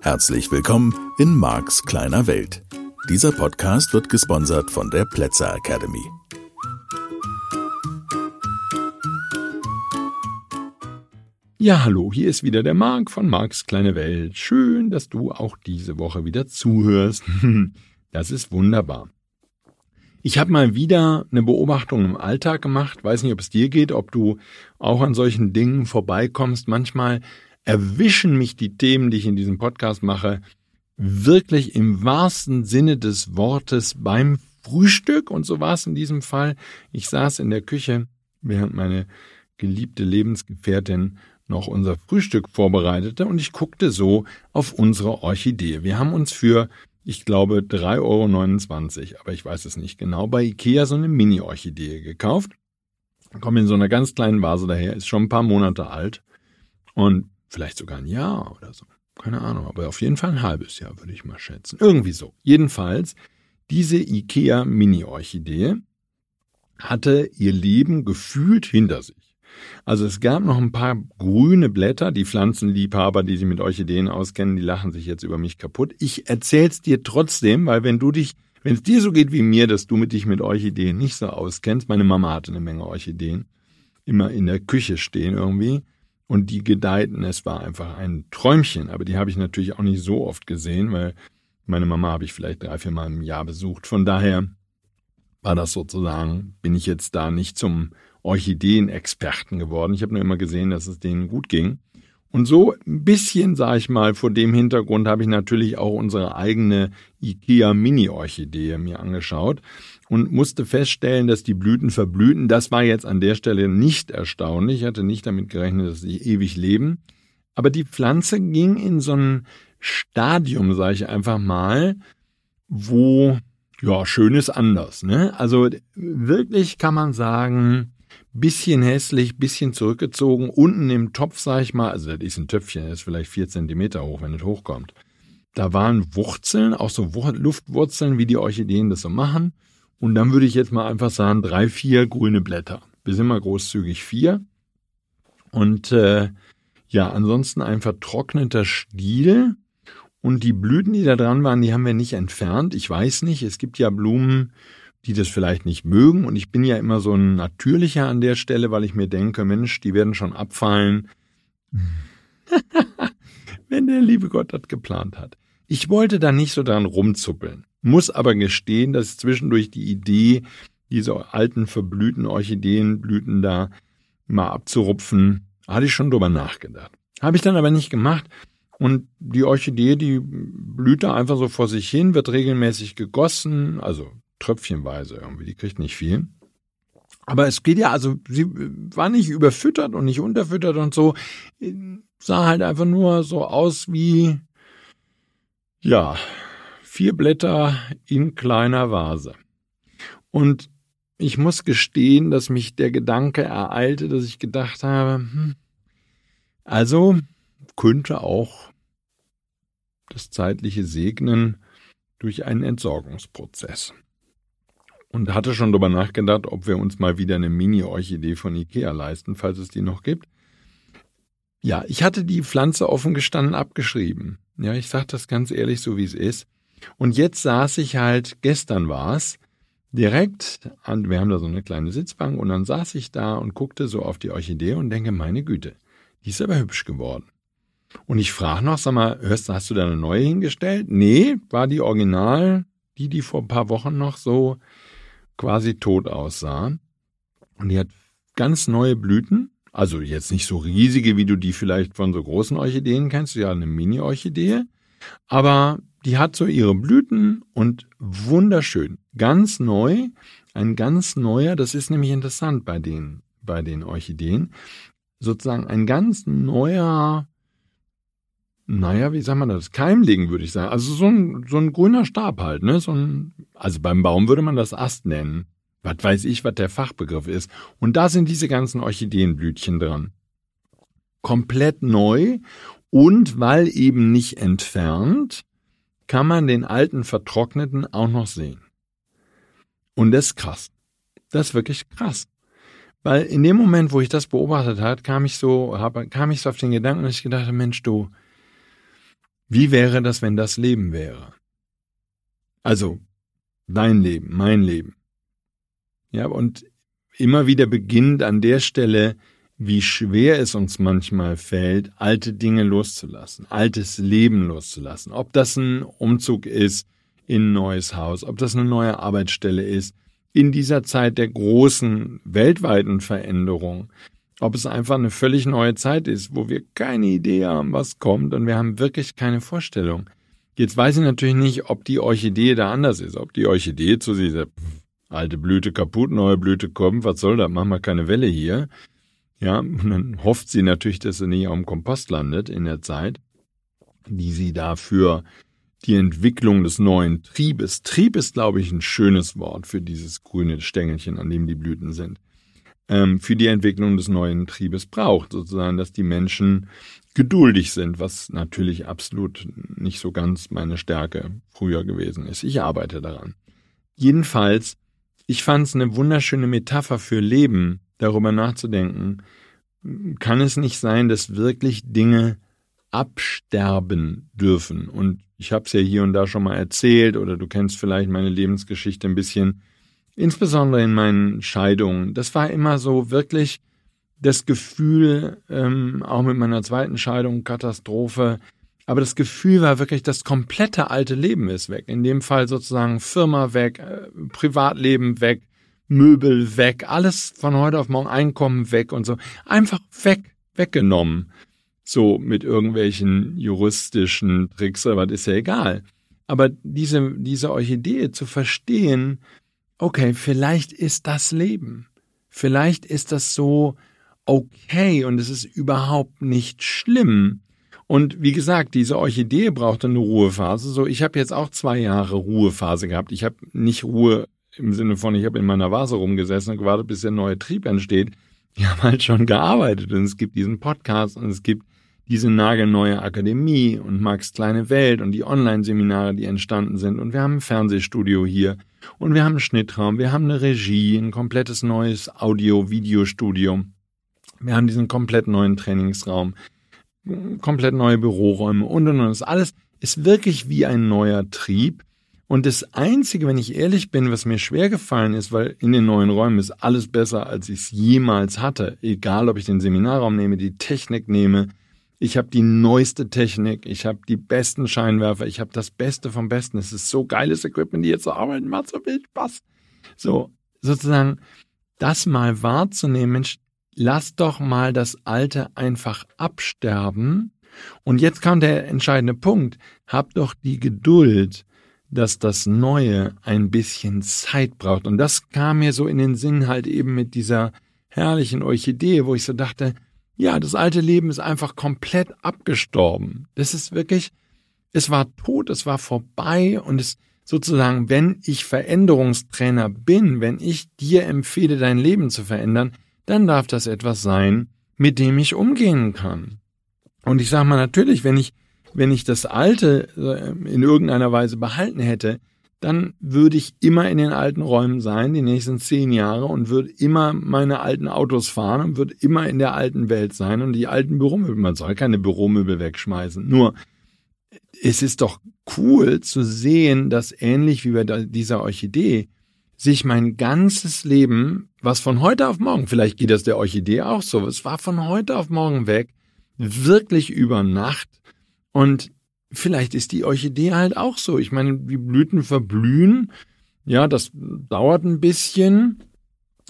Herzlich willkommen in Marks kleiner Welt. Dieser Podcast wird gesponsert von der Plätzer Academy. Ja, hallo, hier ist wieder der Marc von Marks kleine Welt. Schön, dass du auch diese Woche wieder zuhörst. Das ist wunderbar. Ich habe mal wieder eine Beobachtung im Alltag gemacht. Weiß nicht, ob es dir geht, ob du auch an solchen Dingen vorbeikommst. Manchmal erwischen mich die Themen, die ich in diesem Podcast mache, wirklich im wahrsten Sinne des Wortes beim Frühstück. Und so war es in diesem Fall. Ich saß in der Küche, während meine geliebte Lebensgefährtin noch unser Frühstück vorbereitete und ich guckte so auf unsere Orchidee. Wir haben uns für, ich glaube, 3,29 Euro, aber ich weiß es nicht genau, bei Ikea so eine Mini-Orchidee gekauft. Kommt in so einer ganz kleinen Vase daher, ist schon ein paar Monate alt und Vielleicht sogar ein Jahr oder so. Keine Ahnung, aber auf jeden Fall ein halbes Jahr, würde ich mal schätzen. Irgendwie so. Jedenfalls, diese IKEA Mini-Orchidee hatte ihr Leben gefühlt hinter sich. Also es gab noch ein paar grüne Blätter, die Pflanzenliebhaber, die sich mit Orchideen auskennen, die lachen sich jetzt über mich kaputt. Ich erzähl's dir trotzdem, weil wenn du dich, wenn es dir so geht wie mir, dass du mit dich mit Orchideen nicht so auskennst, meine Mama hatte eine Menge Orchideen, immer in der Küche stehen irgendwie, und die gedeihten. Es war einfach ein Träumchen, aber die habe ich natürlich auch nicht so oft gesehen, weil meine Mama habe ich vielleicht drei, vier Mal im Jahr besucht. Von daher war das sozusagen, bin ich jetzt da nicht zum Orchideenexperten geworden. Ich habe nur immer gesehen, dass es denen gut ging. Und so ein bisschen, sag ich mal, vor dem Hintergrund habe ich natürlich auch unsere eigene IKEA Mini-Orchidee mir angeschaut und musste feststellen, dass die Blüten verblühten. Das war jetzt an der Stelle nicht erstaunlich. Ich hatte nicht damit gerechnet, dass sie ewig leben. Aber die Pflanze ging in so ein Stadium, sage ich einfach mal, wo, ja, schön ist anders. Ne? Also wirklich kann man sagen, bisschen hässlich, bisschen zurückgezogen. Unten im Topf, sag ich mal, also das ist ein Töpfchen, das ist vielleicht vier Zentimeter hoch, wenn es hochkommt. Da waren Wurzeln, auch so Luftwurzeln, wie die Orchideen das so machen. Und dann würde ich jetzt mal einfach sagen, drei, vier grüne Blätter. Wir sind mal großzügig vier. Und äh, ja, ansonsten ein vertrockneter Stiel. Und die Blüten, die da dran waren, die haben wir nicht entfernt. Ich weiß nicht, es gibt ja Blumen, die das vielleicht nicht mögen. Und ich bin ja immer so ein Natürlicher an der Stelle, weil ich mir denke, Mensch, die werden schon abfallen. Wenn der liebe Gott das geplant hat. Ich wollte da nicht so dran rumzuppeln muss aber gestehen, dass zwischendurch die Idee, diese alten verblühten Orchideenblüten da mal abzurupfen, hatte ich schon drüber nachgedacht. Habe ich dann aber nicht gemacht. Und die Orchidee, die blüht da einfach so vor sich hin, wird regelmäßig gegossen, also tröpfchenweise irgendwie, die kriegt nicht viel. Aber es geht ja, also sie war nicht überfüttert und nicht unterfüttert und so, sah halt einfach nur so aus wie, ja, vier Blätter in kleiner Vase. Und ich muss gestehen, dass mich der Gedanke ereilte, dass ich gedacht habe, hm, also könnte auch das zeitliche Segnen durch einen Entsorgungsprozess. Und hatte schon darüber nachgedacht, ob wir uns mal wieder eine Mini-Orchidee von Ikea leisten, falls es die noch gibt. Ja, ich hatte die Pflanze offen gestanden abgeschrieben. Ja, ich sage das ganz ehrlich, so wie es ist. Und jetzt saß ich halt, gestern war's, direkt an, wir haben da so eine kleine Sitzbank und dann saß ich da und guckte so auf die Orchidee und denke, meine Güte, die ist aber hübsch geworden. Und ich frage noch, sag mal, hörst, hast du da eine neue hingestellt? Nee, war die Original, die, die vor ein paar Wochen noch so quasi tot aussah. Und die hat ganz neue Blüten. Also jetzt nicht so riesige, wie du die vielleicht von so großen Orchideen kennst, ja eine Mini-Orchidee. Aber die hat so ihre Blüten und wunderschön. Ganz neu, ein ganz neuer, das ist nämlich interessant bei den, bei den Orchideen, sozusagen ein ganz neuer, naja, wie sagt man das? Keimlegen, würde ich sagen. Also so ein, so ein grüner Stab halt, ne? So ein, also beim Baum würde man das Ast nennen. Was weiß ich, was der Fachbegriff ist. Und da sind diese ganzen Orchideenblütchen dran. Komplett neu und weil eben nicht entfernt, kann man den alten Vertrockneten auch noch sehen. Und das ist krass. Das ist wirklich krass. Weil in dem Moment, wo ich das beobachtet hat, kam ich so, kam ich so auf den Gedanken, dass ich gedacht habe, Mensch, du, wie wäre das, wenn das Leben wäre? Also, dein Leben, mein Leben. Ja, und immer wieder beginnt an der Stelle, wie schwer es uns manchmal fällt, alte Dinge loszulassen, altes Leben loszulassen. Ob das ein Umzug ist in ein neues Haus, ob das eine neue Arbeitsstelle ist, in dieser Zeit der großen weltweiten Veränderung, ob es einfach eine völlig neue Zeit ist, wo wir keine Idee haben, was kommt und wir haben wirklich keine Vorstellung. Jetzt weiß ich natürlich nicht, ob die Orchidee da anders ist, ob die Orchidee zu dieser alte Blüte kaputt, neue Blüte kommt, was soll das, machen wir keine Welle hier. Ja, und dann hofft sie natürlich, dass sie nicht auf dem Kompost landet in der Zeit, die sie dafür die Entwicklung des neuen Triebes. Trieb ist, glaube ich, ein schönes Wort für dieses grüne Stängelchen, an dem die Blüten sind. Ähm, für die Entwicklung des neuen Triebes braucht, sozusagen, dass die Menschen geduldig sind, was natürlich absolut nicht so ganz meine Stärke früher gewesen ist. Ich arbeite daran. Jedenfalls, ich fand es eine wunderschöne Metapher für Leben, darüber nachzudenken, kann es nicht sein, dass wirklich Dinge absterben dürfen. Und ich habe es ja hier und da schon mal erzählt oder du kennst vielleicht meine Lebensgeschichte ein bisschen, insbesondere in meinen Scheidungen. Das war immer so wirklich das Gefühl, ähm, auch mit meiner zweiten Scheidung, Katastrophe, aber das Gefühl war wirklich, das komplette alte Leben ist weg. In dem Fall sozusagen Firma weg, äh, Privatleben weg, Möbel weg, alles von heute auf morgen Einkommen weg und so. Einfach weg, weggenommen so mit irgendwelchen juristischen Tricks, aber das ist ja egal. Aber diese, diese Orchidee zu verstehen, okay, vielleicht ist das Leben. Vielleicht ist das so okay und es ist überhaupt nicht schlimm. Und wie gesagt, diese Orchidee braucht eine Ruhephase. So, ich habe jetzt auch zwei Jahre Ruhephase gehabt. Ich habe nicht Ruhe im Sinne von, ich habe in meiner Vase rumgesessen und gewartet, bis der neue Trieb entsteht. Die haben halt schon gearbeitet und es gibt diesen Podcast und es gibt diese nagelneue Akademie und Max kleine Welt und die Online-Seminare, die entstanden sind. Und wir haben ein Fernsehstudio hier und wir haben einen Schnittraum, wir haben eine Regie, ein komplettes neues Audio-Videostudio. Wir haben diesen komplett neuen Trainingsraum, komplett neue Büroräume und und und. Das alles ist wirklich wie ein neuer Trieb. Und das Einzige, wenn ich ehrlich bin, was mir schwer gefallen ist, weil in den neuen Räumen ist alles besser, als ich es jemals hatte. Egal, ob ich den Seminarraum nehme, die Technik nehme, ich habe die neueste Technik, ich habe die besten Scheinwerfer, ich habe das Beste vom Besten. Es ist so geiles Equipment, die jetzt so arbeiten, macht so viel Spaß. So, sozusagen, das mal wahrzunehmen, Mensch, lass doch mal das Alte einfach absterben. Und jetzt kam der entscheidende Punkt. Hab doch die Geduld, dass das Neue ein bisschen Zeit braucht. Und das kam mir so in den Sinn halt eben mit dieser herrlichen Orchidee, wo ich so dachte, ja, das alte Leben ist einfach komplett abgestorben. Das ist wirklich, es war tot, es war vorbei und es sozusagen, wenn ich Veränderungstrainer bin, wenn ich dir empfehle, dein Leben zu verändern, dann darf das etwas sein, mit dem ich umgehen kann. Und ich sage mal natürlich, wenn ich, wenn ich das Alte äh, in irgendeiner Weise behalten hätte, dann würde ich immer in den alten Räumen sein, die nächsten zehn Jahre, und würde immer meine alten Autos fahren und würde immer in der alten Welt sein und die alten Büromöbel, man soll keine Büromöbel wegschmeißen. Nur, es ist doch cool zu sehen, dass ähnlich wie bei dieser Orchidee sich mein ganzes Leben, was von heute auf morgen, vielleicht geht das der Orchidee auch so, es war von heute auf morgen weg, wirklich über Nacht und vielleicht ist die Orchidee halt auch so. Ich meine, die Blüten verblühen, ja, das dauert ein bisschen.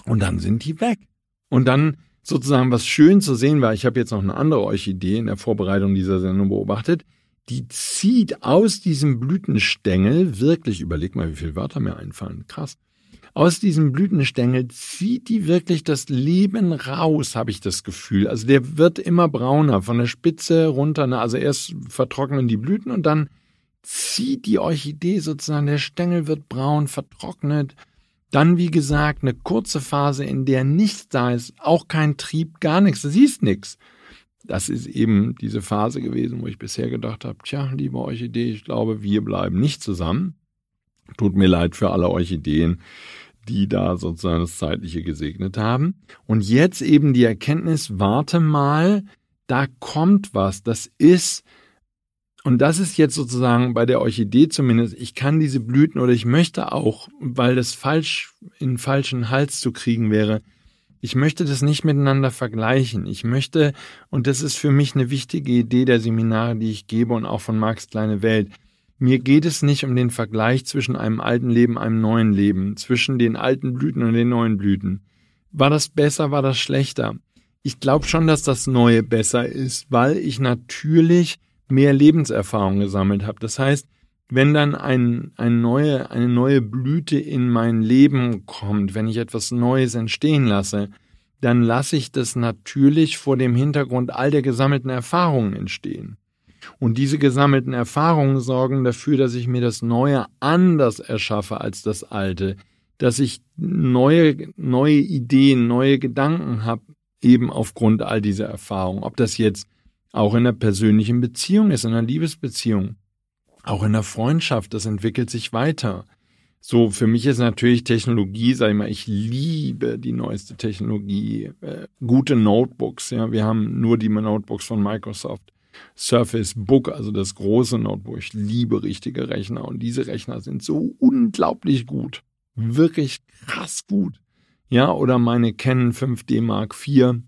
Und dann sind die weg. Und dann sozusagen was schön zu sehen war, ich habe jetzt noch eine andere Orchidee in der Vorbereitung dieser Sendung beobachtet, die zieht aus diesem Blütenstängel wirklich, überleg mal, wie viele Wörter mir einfallen, krass, aus diesem Blütenstängel zieht die wirklich das Leben raus, habe ich das Gefühl. Also der wird immer brauner, von der Spitze runter. Ne? Also erst vertrocknen die Blüten und dann zieht die Orchidee sozusagen, der Stängel wird braun, vertrocknet. Dann, wie gesagt, eine kurze Phase, in der nichts da ist, auch kein Trieb, gar nichts, du siehst nichts. Das ist eben diese Phase gewesen, wo ich bisher gedacht habe, tja, liebe Orchidee, ich glaube, wir bleiben nicht zusammen. Tut mir leid für alle Orchideen, die da sozusagen das Zeitliche gesegnet haben. Und jetzt eben die Erkenntnis, warte mal, da kommt was, das ist, und das ist jetzt sozusagen bei der Orchidee zumindest, ich kann diese Blüten oder ich möchte auch, weil das falsch in falschen Hals zu kriegen wäre, ich möchte das nicht miteinander vergleichen. Ich möchte, und das ist für mich eine wichtige Idee der Seminare, die ich gebe und auch von Marx kleine Welt, mir geht es nicht um den Vergleich zwischen einem alten Leben, einem neuen Leben, zwischen den alten Blüten und den neuen Blüten. War das besser, war das schlechter? Ich glaube schon, dass das Neue besser ist, weil ich natürlich mehr Lebenserfahrung gesammelt habe. Das heißt, wenn dann ein, ein neue, eine neue Blüte in mein Leben kommt, wenn ich etwas Neues entstehen lasse, dann lasse ich das natürlich vor dem Hintergrund all der gesammelten Erfahrungen entstehen. Und diese gesammelten Erfahrungen sorgen dafür, dass ich mir das Neue anders erschaffe als das Alte, dass ich neue, neue Ideen, neue Gedanken habe, eben aufgrund all dieser Erfahrungen. Ob das jetzt auch in einer persönlichen Beziehung ist, in einer Liebesbeziehung, auch in der Freundschaft, das entwickelt sich weiter. So, für mich ist natürlich Technologie, sag ich mal, ich liebe die neueste Technologie, äh, gute Notebooks, ja, wir haben nur die Notebooks von Microsoft. Surface Book, also das große Notebook. Ich liebe richtige Rechner und diese Rechner sind so unglaublich gut. Wirklich krass gut. Ja, oder meine Canon 5D Mark IV.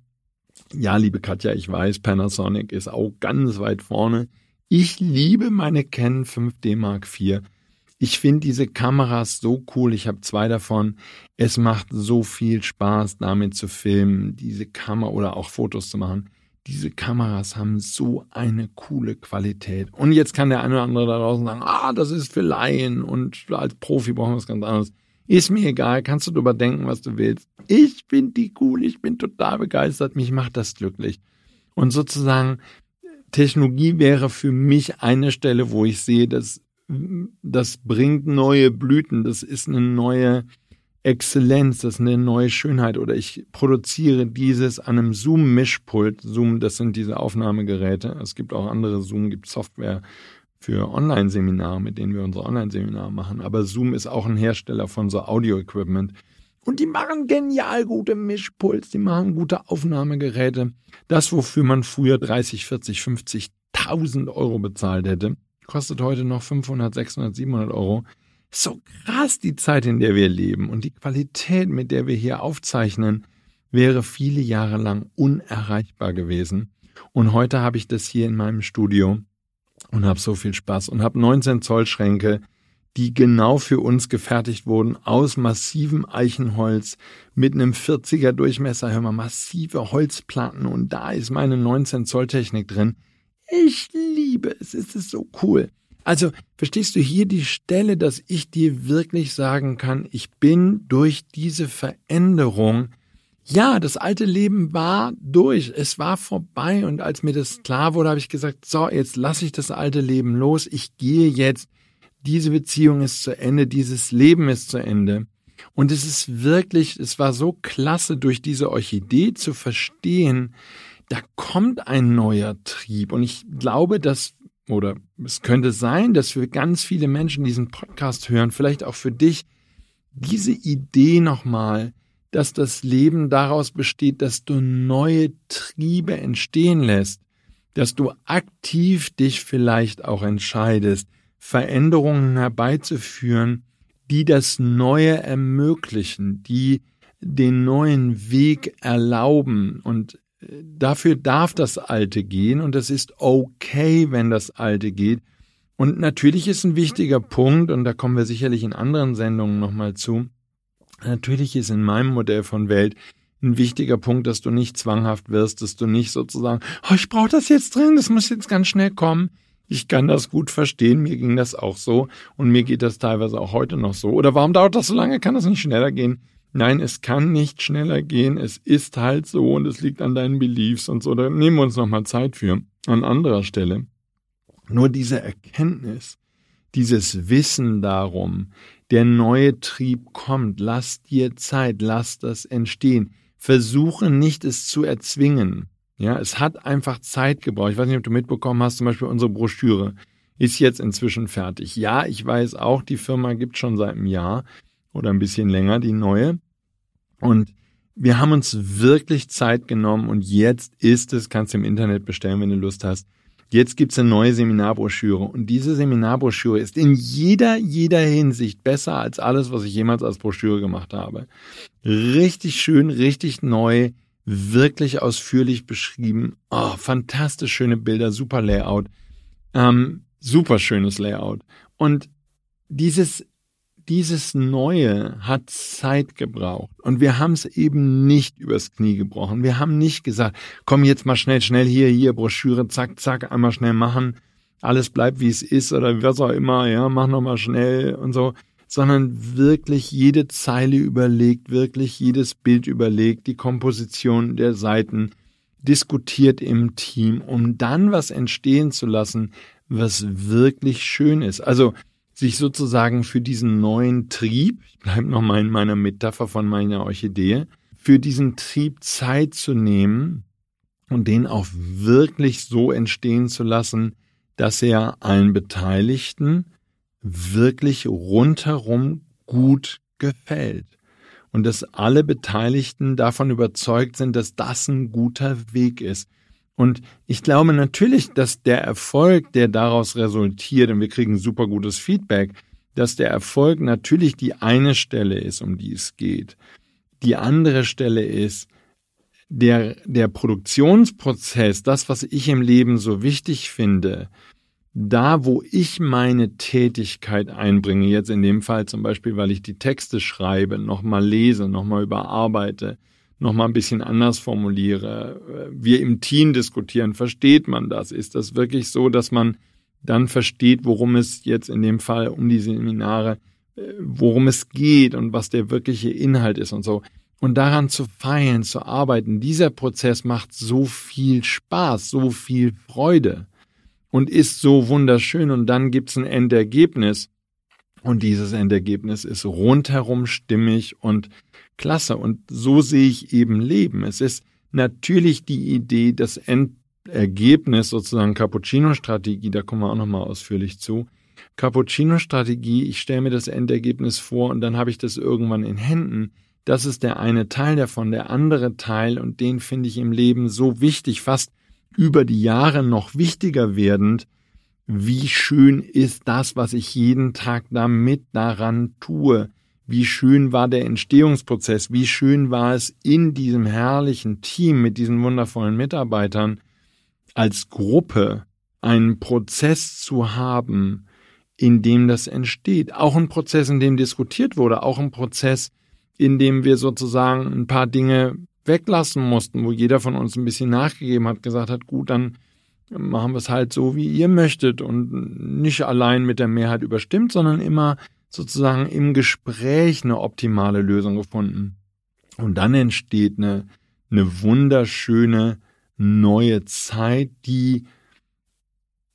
Ja, liebe Katja, ich weiß, Panasonic ist auch ganz weit vorne. Ich liebe meine Canon 5D Mark IV. Ich finde diese Kameras so cool. Ich habe zwei davon. Es macht so viel Spaß, damit zu filmen, diese Kamera oder auch Fotos zu machen diese Kameras haben so eine coole Qualität. Und jetzt kann der eine oder andere da draußen sagen, ah, das ist für Laien und als Profi brauchen wir was ganz anderes. Ist mir egal, kannst du drüber denken, was du willst. Ich finde die cool, ich bin total begeistert, mich macht das glücklich. Und sozusagen, Technologie wäre für mich eine Stelle, wo ich sehe, dass das bringt neue Blüten, das ist eine neue, Exzellenz, das ist eine neue Schönheit oder ich produziere dieses an einem Zoom-Mischpult. Zoom, das sind diese Aufnahmegeräte. Es gibt auch andere Zoom, gibt Software für Online-Seminare, mit denen wir unsere Online-Seminare machen. Aber Zoom ist auch ein Hersteller von so Audio-Equipment. Und die machen genial gute Mischpuls, die machen gute Aufnahmegeräte. Das, wofür man früher 30, 40, 50.000 Euro bezahlt hätte, kostet heute noch 500, 600, 700 Euro so krass die Zeit, in der wir leben und die Qualität, mit der wir hier aufzeichnen, wäre viele Jahre lang unerreichbar gewesen. Und heute habe ich das hier in meinem Studio und habe so viel Spaß und habe 19 Zoll Schränke, die genau für uns gefertigt wurden aus massivem Eichenholz mit einem 40er Durchmesser, hör mal, massive Holzplatten und da ist meine 19 Zoll Technik drin. Ich liebe es, es ist so cool. Also verstehst du hier die Stelle, dass ich dir wirklich sagen kann, ich bin durch diese Veränderung, ja, das alte Leben war durch, es war vorbei und als mir das klar wurde, habe ich gesagt, so, jetzt lasse ich das alte Leben los, ich gehe jetzt, diese Beziehung ist zu Ende, dieses Leben ist zu Ende. Und es ist wirklich, es war so klasse, durch diese Orchidee zu verstehen, da kommt ein neuer Trieb. Und ich glaube, dass oder es könnte sein, dass für ganz viele Menschen diesen Podcast hören, vielleicht auch für dich, diese Idee nochmal, dass das Leben daraus besteht, dass du neue Triebe entstehen lässt, dass du aktiv dich vielleicht auch entscheidest, Veränderungen herbeizuführen, die das Neue ermöglichen, die den neuen Weg erlauben und dafür darf das Alte gehen und es ist okay, wenn das Alte geht. Und natürlich ist ein wichtiger Punkt, und da kommen wir sicherlich in anderen Sendungen nochmal zu, natürlich ist in meinem Modell von Welt ein wichtiger Punkt, dass du nicht zwanghaft wirst, dass du nicht sozusagen, oh, ich brauche das jetzt drin, das muss jetzt ganz schnell kommen. Ich kann das gut verstehen, mir ging das auch so und mir geht das teilweise auch heute noch so. Oder warum dauert das so lange? Kann das nicht schneller gehen? Nein, es kann nicht schneller gehen, es ist halt so und es liegt an deinen Beliefs und so. Da nehmen wir uns nochmal Zeit für. An anderer Stelle. Nur diese Erkenntnis, dieses Wissen darum, der neue Trieb kommt, lass dir Zeit, lass das entstehen. Versuche nicht, es zu erzwingen. Ja, es hat einfach Zeit gebraucht. Ich weiß nicht, ob du mitbekommen hast, zum Beispiel unsere Broschüre ist jetzt inzwischen fertig. Ja, ich weiß auch, die Firma gibt schon seit einem Jahr. Oder ein bisschen länger, die neue. Und wir haben uns wirklich Zeit genommen und jetzt ist es, kannst du im Internet bestellen, wenn du Lust hast. Jetzt gibt's eine neue Seminarbroschüre und diese Seminarbroschüre ist in jeder, jeder Hinsicht besser als alles, was ich jemals als Broschüre gemacht habe. Richtig schön, richtig neu, wirklich ausführlich beschrieben. Oh, fantastisch schöne Bilder, super Layout. Ähm, super schönes Layout. Und dieses dieses Neue hat Zeit gebraucht. Und wir haben es eben nicht übers Knie gebrochen. Wir haben nicht gesagt, komm jetzt mal schnell, schnell hier, hier, Broschüre, zack, zack, einmal schnell machen. Alles bleibt wie es ist oder was auch immer, ja, mach nochmal schnell und so. Sondern wirklich jede Zeile überlegt, wirklich jedes Bild überlegt, die Komposition der Seiten diskutiert im Team, um dann was entstehen zu lassen, was wirklich schön ist. Also, sich sozusagen für diesen neuen Trieb, ich bleibe nochmal in meiner Metapher von meiner Orchidee, für diesen Trieb Zeit zu nehmen und den auch wirklich so entstehen zu lassen, dass er allen Beteiligten wirklich rundherum gut gefällt. Und dass alle Beteiligten davon überzeugt sind, dass das ein guter Weg ist. Und ich glaube natürlich, dass der Erfolg, der daraus resultiert, und wir kriegen super gutes Feedback, dass der Erfolg natürlich die eine Stelle ist, um die es geht. Die andere Stelle ist, der, der Produktionsprozess, das, was ich im Leben so wichtig finde, da, wo ich meine Tätigkeit einbringe, jetzt in dem Fall zum Beispiel, weil ich die Texte schreibe, nochmal lese, nochmal überarbeite, nochmal ein bisschen anders formuliere. Wir im Team diskutieren, versteht man das? Ist das wirklich so, dass man dann versteht, worum es jetzt in dem Fall um die Seminare, äh, worum es geht und was der wirkliche Inhalt ist und so. Und daran zu feilen, zu arbeiten, dieser Prozess macht so viel Spaß, so viel Freude und ist so wunderschön. Und dann gibt's ein Endergebnis. Und dieses Endergebnis ist rundherum stimmig und klasse. Und so sehe ich eben Leben. Es ist natürlich die Idee, das Endergebnis sozusagen Cappuccino-Strategie, da kommen wir auch nochmal ausführlich zu. Cappuccino-Strategie, ich stelle mir das Endergebnis vor und dann habe ich das irgendwann in Händen. Das ist der eine Teil davon, der andere Teil und den finde ich im Leben so wichtig, fast über die Jahre noch wichtiger werdend. Wie schön ist das, was ich jeden Tag damit daran tue? Wie schön war der Entstehungsprozess, wie schön war es in diesem herrlichen Team mit diesen wundervollen Mitarbeitern als Gruppe einen Prozess zu haben, in dem das entsteht. Auch ein Prozess, in dem diskutiert wurde, auch ein Prozess, in dem wir sozusagen ein paar Dinge weglassen mussten, wo jeder von uns ein bisschen nachgegeben hat, gesagt hat, gut, dann machen wir es halt so, wie ihr möchtet und nicht allein mit der Mehrheit überstimmt, sondern immer sozusagen im Gespräch eine optimale Lösung gefunden. Und dann entsteht eine, eine wunderschöne neue Zeit, die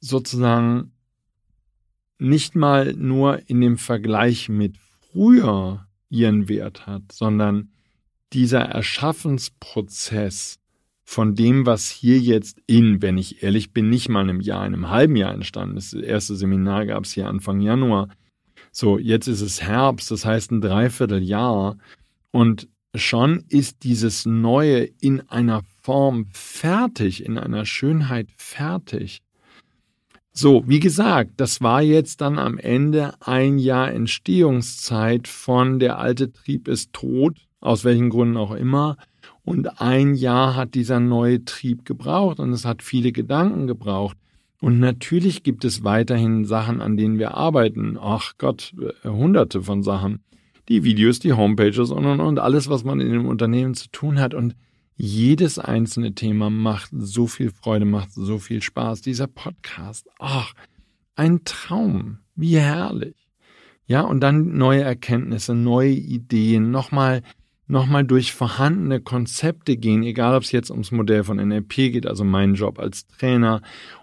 sozusagen nicht mal nur in dem Vergleich mit früher ihren Wert hat, sondern dieser Erschaffensprozess von dem, was hier jetzt in, wenn ich ehrlich bin, nicht mal in einem Jahr, in einem halben Jahr entstanden ist. Das erste Seminar gab es hier Anfang Januar. So, jetzt ist es Herbst, das heißt ein Dreivierteljahr. Und schon ist dieses Neue in einer Form fertig, in einer Schönheit fertig. So, wie gesagt, das war jetzt dann am Ende ein Jahr Entstehungszeit von der alte Trieb ist tot, aus welchen Gründen auch immer. Und ein Jahr hat dieser neue Trieb gebraucht und es hat viele Gedanken gebraucht. Und natürlich gibt es weiterhin Sachen, an denen wir arbeiten. Ach Gott, äh, hunderte von Sachen. Die Videos, die Homepages und, und, und alles, was man in dem Unternehmen zu tun hat. Und jedes einzelne Thema macht so viel Freude, macht so viel Spaß. Dieser Podcast, ach, ein Traum. Wie herrlich. Ja, und dann neue Erkenntnisse, neue Ideen, nochmal nochmal durch vorhandene Konzepte gehen, egal ob es jetzt ums Modell von NLP geht, also meinen Job als Trainer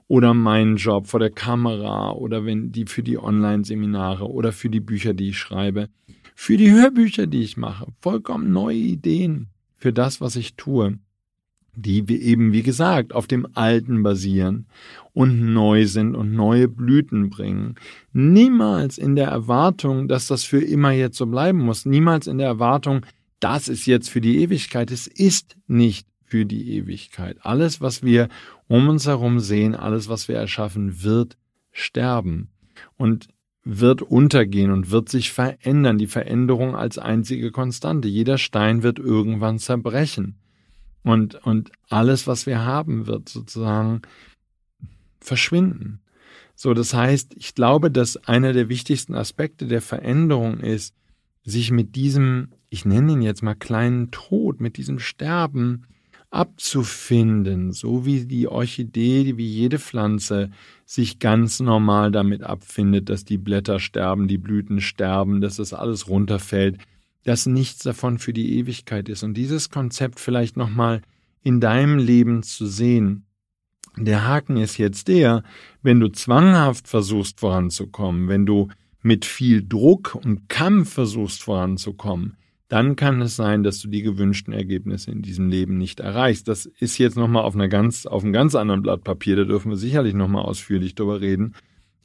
oder meinen Job vor der Kamera oder wenn die für die Online-Seminare oder für die Bücher, die ich schreibe, für die Hörbücher, die ich mache, vollkommen neue Ideen für das, was ich tue. die wir eben, wie gesagt, auf dem Alten basieren und neu sind und neue Blüten bringen. Niemals in der Erwartung, dass das für immer jetzt so bleiben muss. Niemals in der Erwartung, das ist jetzt für die Ewigkeit. Es ist nicht für die Ewigkeit. Alles, was wir um uns herum sehen, alles, was wir erschaffen, wird sterben und wird untergehen und wird sich verändern. Die Veränderung als einzige Konstante. Jeder Stein wird irgendwann zerbrechen. Und, und alles, was wir haben, wird sozusagen verschwinden. So, das heißt, ich glaube, dass einer der wichtigsten Aspekte der Veränderung ist, sich mit diesem, ich nenne ihn jetzt mal kleinen Tod, mit diesem Sterben abzufinden, so wie die Orchidee, wie jede Pflanze sich ganz normal damit abfindet, dass die Blätter sterben, die Blüten sterben, dass das alles runterfällt, dass nichts davon für die Ewigkeit ist. Und dieses Konzept vielleicht nochmal in deinem Leben zu sehen. Der Haken ist jetzt der, wenn du zwanghaft versuchst voranzukommen, wenn du mit viel Druck und Kampf versuchst voranzukommen, dann kann es sein, dass du die gewünschten Ergebnisse in diesem Leben nicht erreichst. Das ist jetzt nochmal auf einer ganz, auf einem ganz anderen Blatt Papier, da dürfen wir sicherlich nochmal ausführlich drüber reden.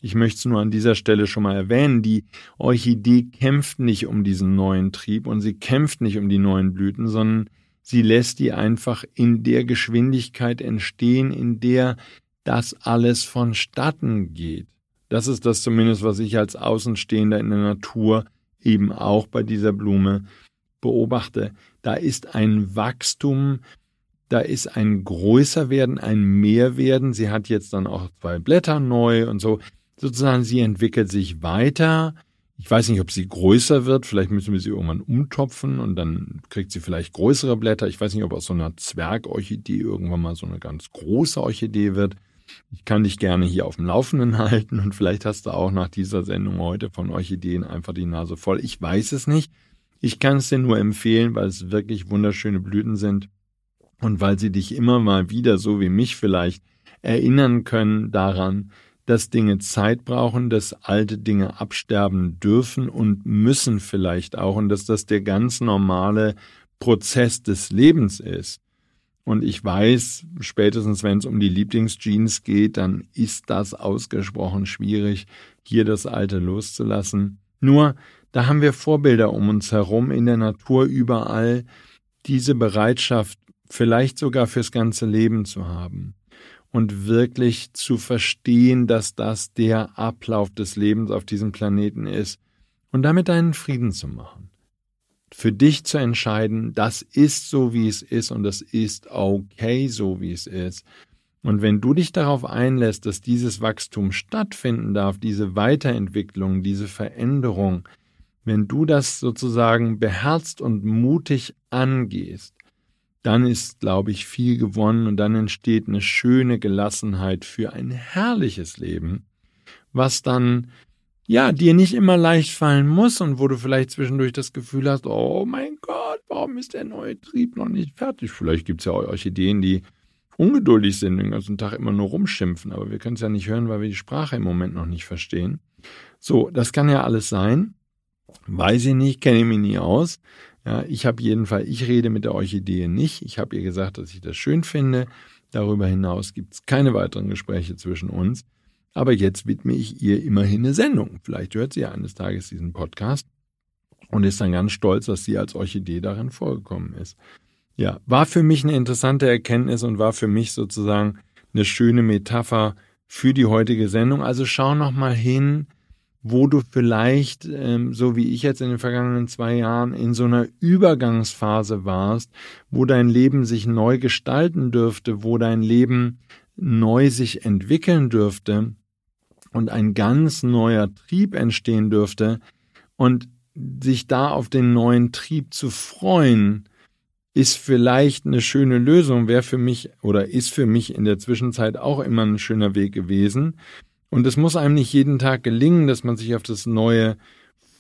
Ich möchte es nur an dieser Stelle schon mal erwähnen. Die Orchidee kämpft nicht um diesen neuen Trieb und sie kämpft nicht um die neuen Blüten, sondern sie lässt die einfach in der Geschwindigkeit entstehen, in der das alles vonstatten geht. Das ist das zumindest, was ich als Außenstehender in der Natur eben auch bei dieser Blume beobachte, da ist ein Wachstum, da ist ein größer werden, ein Mehrwerden. Sie hat jetzt dann auch zwei Blätter neu und so. Sozusagen, sie entwickelt sich weiter. Ich weiß nicht, ob sie größer wird. Vielleicht müssen wir sie irgendwann umtopfen und dann kriegt sie vielleicht größere Blätter. Ich weiß nicht, ob aus so einer Zwergorchidee irgendwann mal so eine ganz große Orchidee wird. Ich kann dich gerne hier auf dem Laufenden halten und vielleicht hast du auch nach dieser Sendung heute von Orchideen einfach die Nase voll. Ich weiß es nicht. Ich kann es dir nur empfehlen, weil es wirklich wunderschöne Blüten sind und weil sie dich immer mal wieder, so wie mich vielleicht, erinnern können daran, dass Dinge Zeit brauchen, dass alte Dinge absterben dürfen und müssen vielleicht auch und dass das der ganz normale Prozess des Lebens ist. Und ich weiß, spätestens wenn es um die Lieblingsjeans geht, dann ist das ausgesprochen schwierig, hier das Alte loszulassen. Nur da haben wir Vorbilder um uns herum in der Natur überall, diese Bereitschaft vielleicht sogar fürs ganze Leben zu haben und wirklich zu verstehen, dass das der Ablauf des Lebens auf diesem Planeten ist und damit einen Frieden zu machen. Für dich zu entscheiden, das ist so, wie es ist und das ist okay, so wie es ist. Und wenn du dich darauf einlässt, dass dieses Wachstum stattfinden darf, diese Weiterentwicklung, diese Veränderung, wenn du das sozusagen beherzt und mutig angehst, dann ist, glaube ich, viel gewonnen und dann entsteht eine schöne Gelassenheit für ein herrliches Leben, was dann ja dir nicht immer leicht fallen muss und wo du vielleicht zwischendurch das Gefühl hast, oh mein Gott, warum ist der neue Trieb noch nicht fertig? Vielleicht gibt es ja Ideen, die ungeduldig sind, den ganzen Tag immer nur rumschimpfen, aber wir können es ja nicht hören, weil wir die Sprache im Moment noch nicht verstehen. So, das kann ja alles sein. Weiß ich nicht, kenne ich mich nie aus. Ja, ich habe jedenfalls, ich rede mit der Orchidee nicht. Ich habe ihr gesagt, dass ich das schön finde. Darüber hinaus gibt es keine weiteren Gespräche zwischen uns. Aber jetzt widme ich ihr immerhin eine Sendung. Vielleicht hört sie ja eines Tages diesen Podcast und ist dann ganz stolz, dass sie als Orchidee darin vorgekommen ist. Ja, war für mich eine interessante Erkenntnis und war für mich sozusagen eine schöne Metapher für die heutige Sendung. Also schau noch mal hin, wo du vielleicht, ähm, so wie ich jetzt in den vergangenen zwei Jahren, in so einer Übergangsphase warst, wo dein Leben sich neu gestalten dürfte, wo dein Leben neu sich entwickeln dürfte und ein ganz neuer Trieb entstehen dürfte und sich da auf den neuen Trieb zu freuen, ist vielleicht eine schöne Lösung, wäre für mich oder ist für mich in der Zwischenzeit auch immer ein schöner Weg gewesen. Und es muss einem nicht jeden Tag gelingen, dass man sich auf das Neue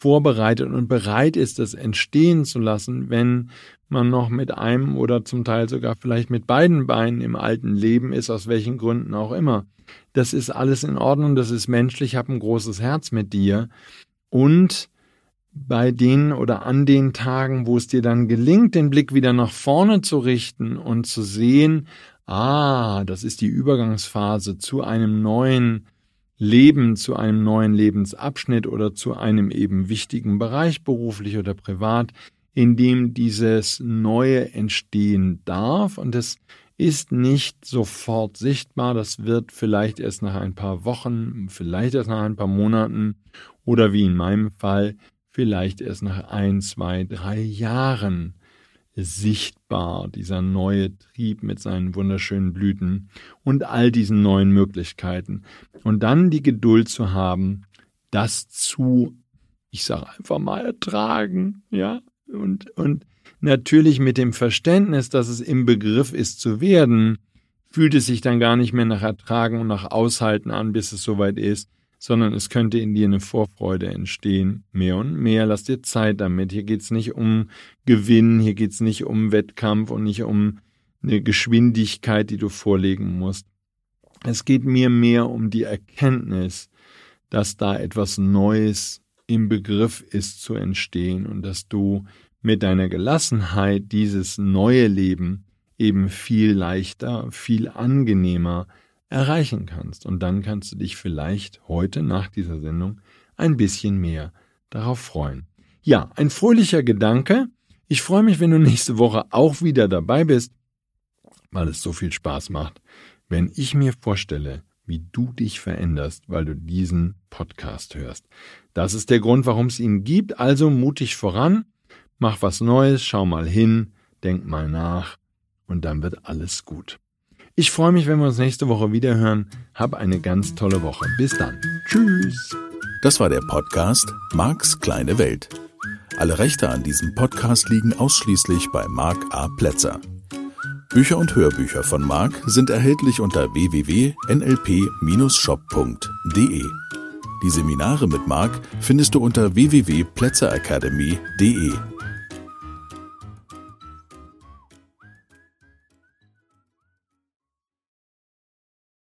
vorbereitet und bereit ist, das entstehen zu lassen, wenn man noch mit einem oder zum Teil sogar vielleicht mit beiden Beinen im alten Leben ist, aus welchen Gründen auch immer. Das ist alles in Ordnung, das ist menschlich, ich habe ein großes Herz mit dir. Und bei denen oder an den Tagen, wo es dir dann gelingt, den Blick wieder nach vorne zu richten und zu sehen, ah, das ist die Übergangsphase zu einem neuen Leben, zu einem neuen Lebensabschnitt oder zu einem eben wichtigen Bereich, beruflich oder privat, in dem dieses Neue entstehen darf. Und es ist nicht sofort sichtbar, das wird vielleicht erst nach ein paar Wochen, vielleicht erst nach ein paar Monaten oder wie in meinem Fall vielleicht erst nach ein, zwei, drei Jahren sichtbar, dieser neue Trieb mit seinen wunderschönen Blüten und all diesen neuen Möglichkeiten. Und dann die Geduld zu haben, das zu, ich sage einfach mal, ertragen, ja, und, und natürlich mit dem Verständnis, dass es im Begriff ist zu werden, fühlt es sich dann gar nicht mehr nach Ertragen und nach Aushalten an, bis es soweit ist, sondern es könnte in dir eine Vorfreude entstehen. Mehr und mehr, lass dir Zeit damit. Hier geht's nicht um Gewinn, hier geht's nicht um Wettkampf und nicht um eine Geschwindigkeit, die du vorlegen musst. Es geht mir mehr um die Erkenntnis, dass da etwas Neues im Begriff ist zu entstehen und dass du mit deiner Gelassenheit dieses neue Leben eben viel leichter, viel angenehmer erreichen kannst. Und dann kannst du dich vielleicht heute nach dieser Sendung ein bisschen mehr darauf freuen. Ja, ein fröhlicher Gedanke. Ich freue mich, wenn du nächste Woche auch wieder dabei bist, weil es so viel Spaß macht, wenn ich mir vorstelle, wie du dich veränderst, weil du diesen Podcast hörst. Das ist der Grund, warum es ihn gibt. Also mutig voran, mach was Neues, schau mal hin, denk mal nach und dann wird alles gut. Ich freue mich, wenn wir uns nächste Woche wieder hören. Hab eine ganz tolle Woche. Bis dann. Tschüss. Das war der Podcast Marks kleine Welt. Alle Rechte an diesem Podcast liegen ausschließlich bei Mark A. Plätzer. Bücher und Hörbücher von Mark sind erhältlich unter www.nlp-shop.de. Die Seminare mit Mark findest du unter www.plätzeracademy.de.